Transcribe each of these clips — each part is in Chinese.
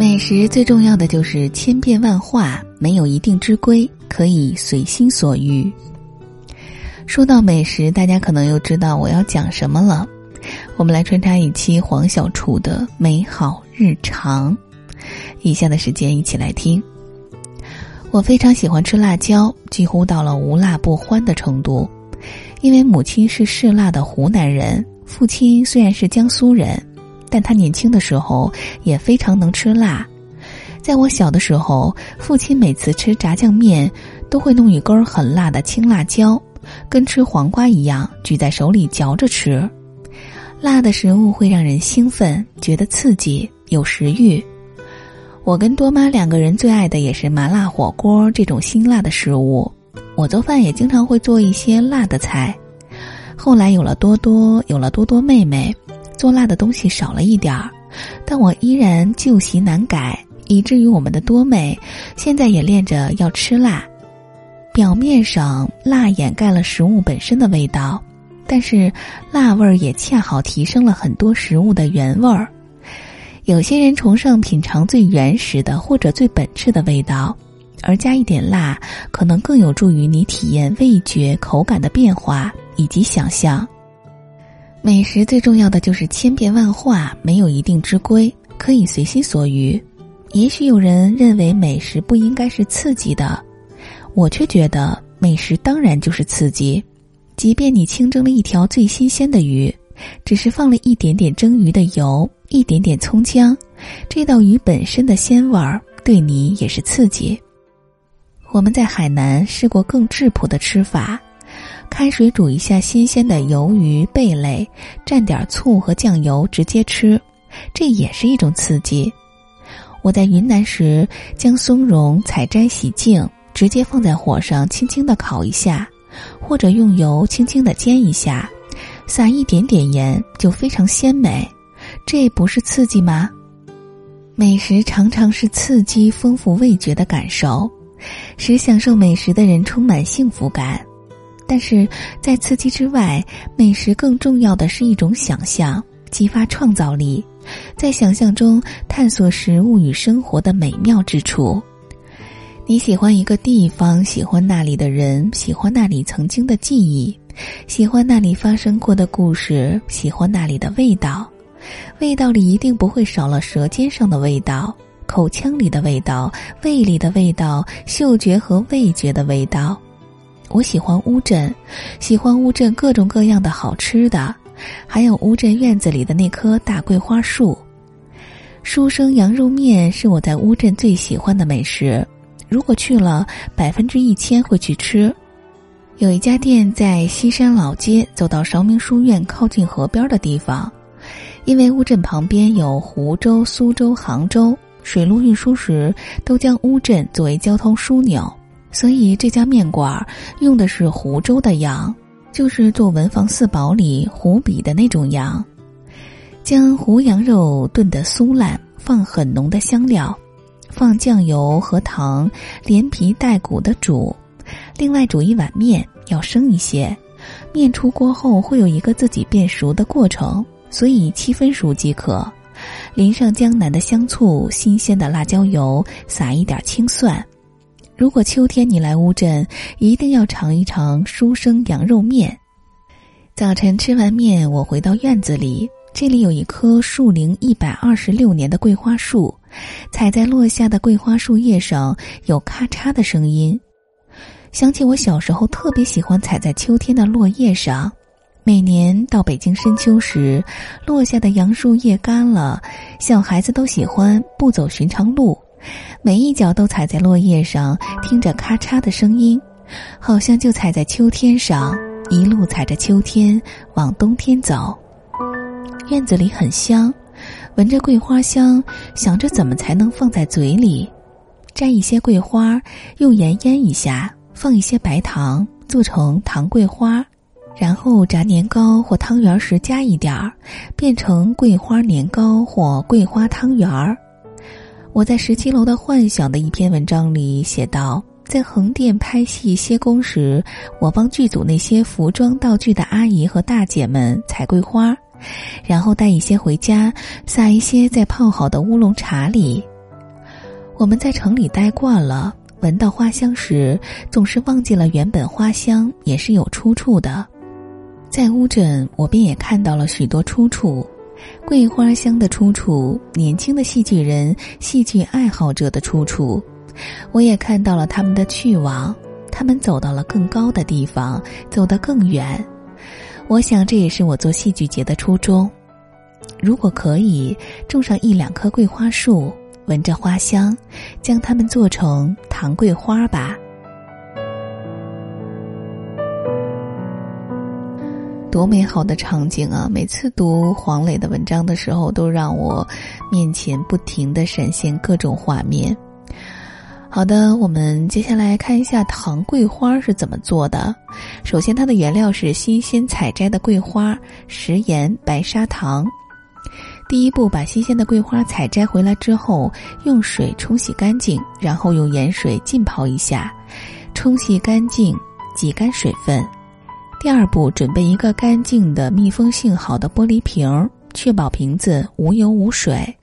美食最重要的就是千变万化，没有一定之规，可以随心所欲。说到美食，大家可能又知道我要讲什么了。我们来穿插一期黄小厨的美好日常。以下的时间一起来听。我非常喜欢吃辣椒，几乎到了无辣不欢的程度。因为母亲是嗜辣的湖南人，父亲虽然是江苏人。但他年轻的时候也非常能吃辣，在我小的时候，父亲每次吃炸酱面都会弄一根很辣的青辣椒，跟吃黄瓜一样举在手里嚼着吃。辣的食物会让人兴奋，觉得刺激，有食欲。我跟多妈两个人最爱的也是麻辣火锅这种辛辣的食物，我做饭也经常会做一些辣的菜。后来有了多多，有了多多妹妹。做辣的东西少了一点儿，但我依然旧习难改，以至于我们的多妹现在也练着要吃辣。表面上辣掩盖了食物本身的味道，但是辣味儿也恰好提升了很多食物的原味儿。有些人崇尚品尝最原始的或者最本质的味道，而加一点辣可能更有助于你体验味觉口感的变化以及想象。美食最重要的就是千变万化，没有一定之规，可以随心所欲。也许有人认为美食不应该是刺激的，我却觉得美食当然就是刺激。即便你清蒸了一条最新鲜的鱼，只是放了一点点蒸鱼的油，一点点葱姜，这道鱼本身的鲜味儿对你也是刺激。我们在海南试过更质朴的吃法。开水煮一下新鲜的鱿鱼、贝类，蘸点醋和酱油直接吃，这也是一种刺激。我在云南时，将松茸采摘洗净，直接放在火上轻轻的烤一下，或者用油轻轻的煎一下，撒一点点盐，就非常鲜美。这不是刺激吗？美食常常是刺激、丰富味觉的感受，使享受美食的人充满幸福感。但是在刺激之外，美食更重要的是一种想象，激发创造力，在想象中探索食物与生活的美妙之处。你喜欢一个地方，喜欢那里的人，喜欢那里曾经的记忆，喜欢那里发生过的故事，喜欢那里的味道。味道里一定不会少了舌尖上的味道、口腔里的味道、胃里的味道、嗅觉和味觉的味道。我喜欢乌镇，喜欢乌镇各种各样的好吃的，还有乌镇院子里的那棵大桂花树。书生羊肉面是我在乌镇最喜欢的美食，如果去了，百分之一千会去吃。有一家店在西山老街，走到韶明书院靠近河边的地方，因为乌镇旁边有湖州、苏州、杭州，水路运输时都将乌镇作为交通枢纽。所以这家面馆用的是湖州的羊，就是做文房四宝里湖比的那种羊，将湖羊肉炖得酥烂，放很浓的香料，放酱油和糖，连皮带骨的煮。另外煮一碗面，要生一些。面出锅后会有一个自己变熟的过程，所以七分熟即可。淋上江南的香醋，新鲜的辣椒油，撒一点青蒜。如果秋天你来乌镇，一定要尝一尝书生羊肉面。早晨吃完面，我回到院子里，这里有一棵树龄一百二十六年的桂花树，踩在落下的桂花树叶上有咔嚓的声音，想起我小时候特别喜欢踩在秋天的落叶上。每年到北京深秋时，落下的杨树叶干了，小孩子都喜欢不走寻常路。每一脚都踩在落叶上，听着咔嚓的声音，好像就踩在秋天上，一路踩着秋天往冬天走。院子里很香，闻着桂花香，想着怎么才能放在嘴里。摘一些桂花，用盐腌一下，放一些白糖，做成糖桂花，然后炸年糕或汤圆时加一点儿，变成桂花年糕或桂花汤圆儿。我在十七楼的幻想的一篇文章里写道，在横店拍戏歇工时，我帮剧组那些服装道具的阿姨和大姐们采桂花，然后带一些回家，撒一些在泡好的乌龙茶里，我们在城里待惯了，闻到花香时，总是忘记了原本花香也是有出处的。在乌镇，我便也看到了许多出处。桂花香的出处，年轻的戏剧人、戏剧爱好者的出处，我也看到了他们的去往。他们走到了更高的地方，走得更远。我想，这也是我做戏剧节的初衷。如果可以，种上一两棵桂花树，闻着花香，将它们做成糖桂花吧。多美好的场景啊！每次读黄磊的文章的时候，都让我面前不停的闪现各种画面。好的，我们接下来看一下糖桂花是怎么做的。首先，它的原料是新鲜采摘的桂花、食盐、白砂糖。第一步，把新鲜的桂花采摘回来之后，用水冲洗干净，然后用盐水浸泡一下，冲洗干净，挤干水分。第二步，准备一个干净的、密封性好的玻璃瓶，确保瓶子无油无水。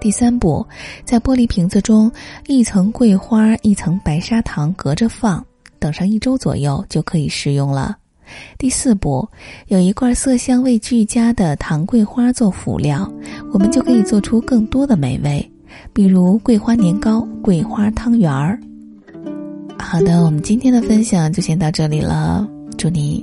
第三步，在玻璃瓶子中，一层桂花，一层白砂糖隔着放，等上一周左右就可以食用了。第四步，有一罐色香味俱佳的糖桂花做辅料，我们就可以做出更多的美味，比如桂花年糕、桂花汤圆儿。好的，我们今天的分享就先到这里了。祝你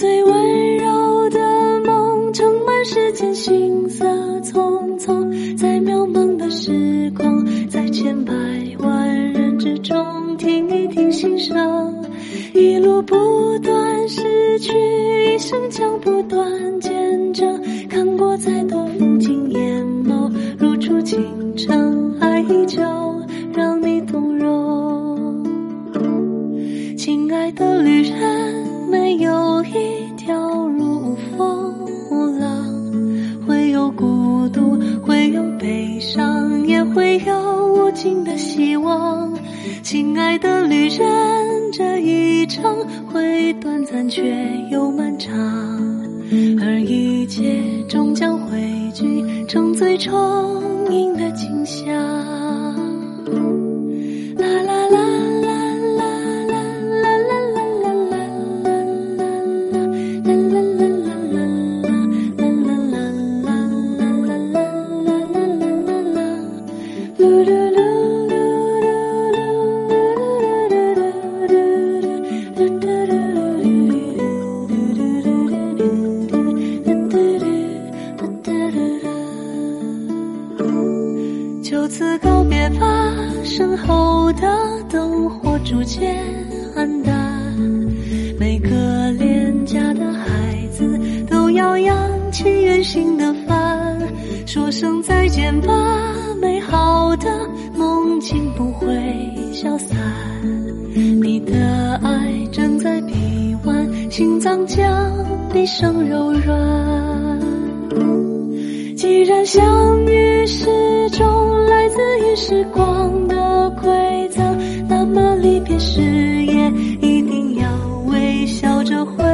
最温柔的梦，盛满世间行色匆匆，在渺茫的时光，在千百万人之中，听一听心声，一路不断失去，一生将不断见证，看过再多风景，眼眸如初清晨，爱依旧让你动容，亲爱的旅人。没有一条路无风无浪，会有孤独，会有悲伤，也会有无尽的希望。亲爱的旅人，这一程会短暂，却又漫长，而一切终将汇聚成最充灯火逐渐暗淡每个恋家的孩子都要扬起远行的帆说声再见吧美好的梦境不会消散。你的爱枕在臂弯心脏将毕生柔软既然相遇是种来自于时光的馈赠么离别时也一定要微笑着回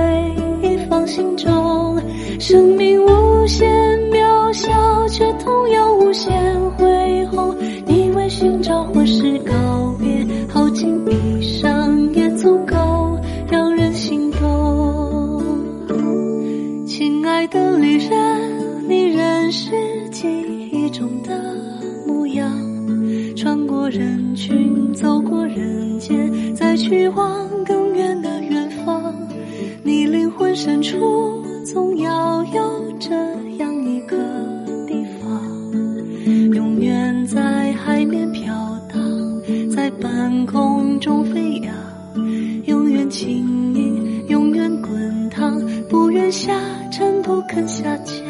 忆放心中。生命无去往更远的远方。你灵魂深处，总要有这样一个地方，永远在海面飘荡，在半空中飞扬，永远轻盈，永远滚烫，不愿下沉。不肯下降。